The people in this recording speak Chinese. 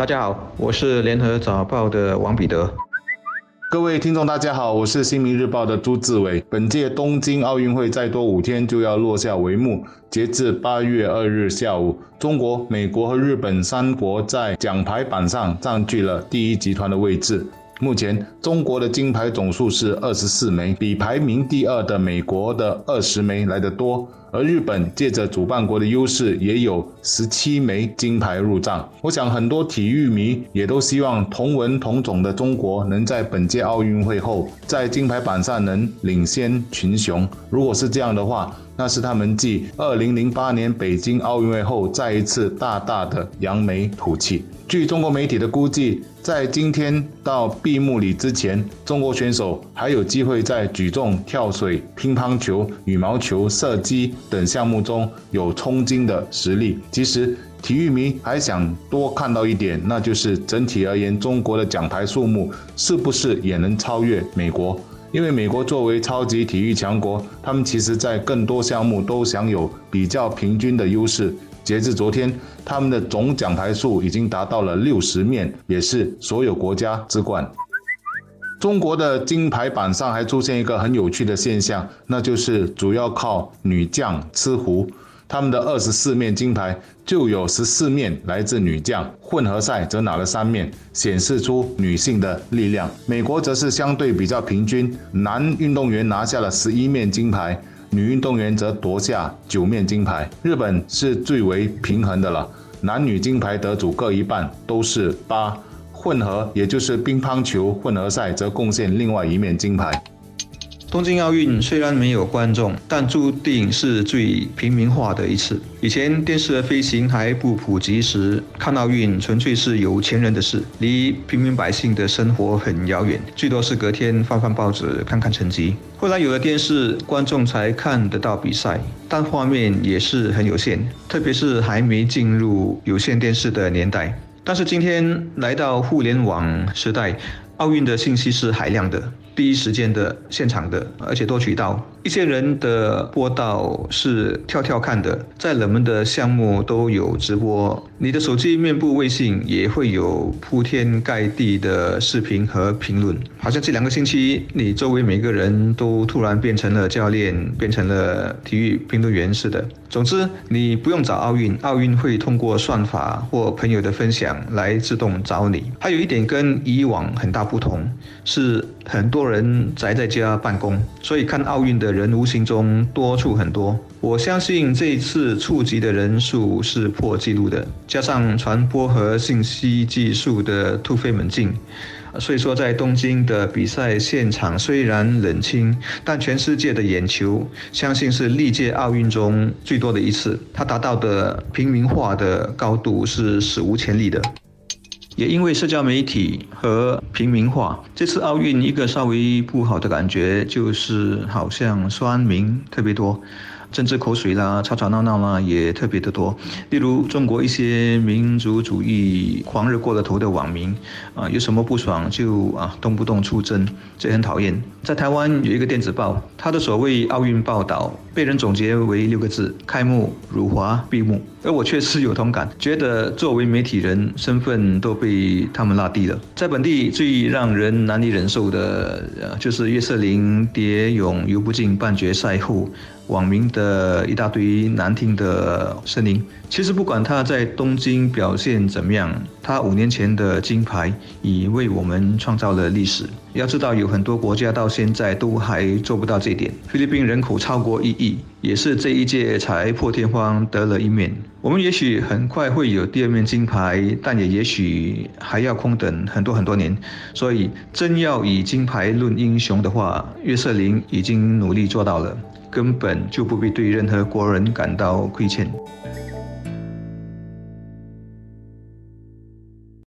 大家好，我是联合早报的王彼得。各位听众，大家好，我是新民日报的朱志伟。本届东京奥运会再多五天就要落下帷幕，截至八月二日下午，中国、美国和日本三国在奖牌榜上占据了第一集团的位置。目前，中国的金牌总数是二十四枚，比排名第二的美国的二十枚来得多。而日本借着主办国的优势，也有十七枚金牌入账。我想，很多体育迷也都希望同文同种的中国能在本届奥运会后，在金牌榜上能领先群雄。如果是这样的话，那是他们继二零零八年北京奥运会后，再一次大大的扬眉吐气。据中国媒体的估计，在今天到闭幕礼之前，中国选手还有机会在举重、跳水、乒乓球、羽毛球、射击等项目中有冲金的实力。其实，体育迷还想多看到一点，那就是整体而言，中国的奖牌数目是不是也能超越美国？因为美国作为超级体育强国，他们其实在更多项目都享有比较平均的优势。截至昨天，他们的总奖牌数已经达到了六十面，也是所有国家之冠。中国的金牌榜上还出现一个很有趣的现象，那就是主要靠女将吃壶。他们的二十四面金牌就有十四面来自女将，混合赛则拿了三面，显示出女性的力量。美国则是相对比较平均，男运动员拿下了十一面金牌。女运动员则夺下九面金牌，日本是最为平衡的了，男女金牌得主各一半，都是八。混合也就是乒乓球混合赛则贡献另外一面金牌。东京奥运虽然没有观众，但注定是最平民化的一次。以前电视的飞行还不普及时，看奥运纯粹是有钱人的事，离平民百姓的生活很遥远，最多是隔天翻翻报纸看看成绩。后来有了电视，观众才看得到比赛，但画面也是很有限，特别是还没进入有线电视的年代。但是今天来到互联网时代，奥运的信息是海量的。第一时间的现场的，而且多渠道。一些人的播道是跳跳看的，在冷门的项目都有直播。你的手机面部微信也会有铺天盖地的视频和评论，好像这两个星期你周围每个人都突然变成了教练，变成了体育评论员似的。总之，你不用找奥运，奥运会通过算法或朋友的分享来自动找你。还有一点跟以往很大不同，是很多多人宅在家办公，所以看奥运的。人无形中多出很多，我相信这一次触及的人数是破纪录的，加上传播和信息技术的突飞猛进，所以说在东京的比赛现场虽然冷清，但全世界的眼球相信是历届奥运中最多的一次，它达到的平民化的高度是史无前例的。也因为社交媒体和平民化，这次奥运一个稍微不好的感觉就是好像酸民特别多。政治口水啦，吵吵闹闹啦，也特别的多。例如，中国一些民族主义狂热过了头的网民，啊，有什么不爽就啊，动不动出征，这很讨厌。在台湾有一个电子报，它的所谓奥运报道被人总结为六个字：开幕、辱华、闭幕。而我确实有同感，觉得作为媒体人，身份都被他们拉低了。在本地最让人难以忍受的，呃，就是约瑟琳蝶泳游不进半决赛后。网民的一大堆难听的声音。其实不管他在东京表现怎么样，他五年前的金牌已为我们创造了历史。要知道，有很多国家到现在都还做不到这一点。菲律宾人口超过一亿，也是这一届才破天荒得了一面。我们也许很快会有第二面金牌，但也也许还要空等很多很多年。所以，真要以金牌论英雄的话，约瑟琳已经努力做到了。根本就不必对任何国人感到亏欠。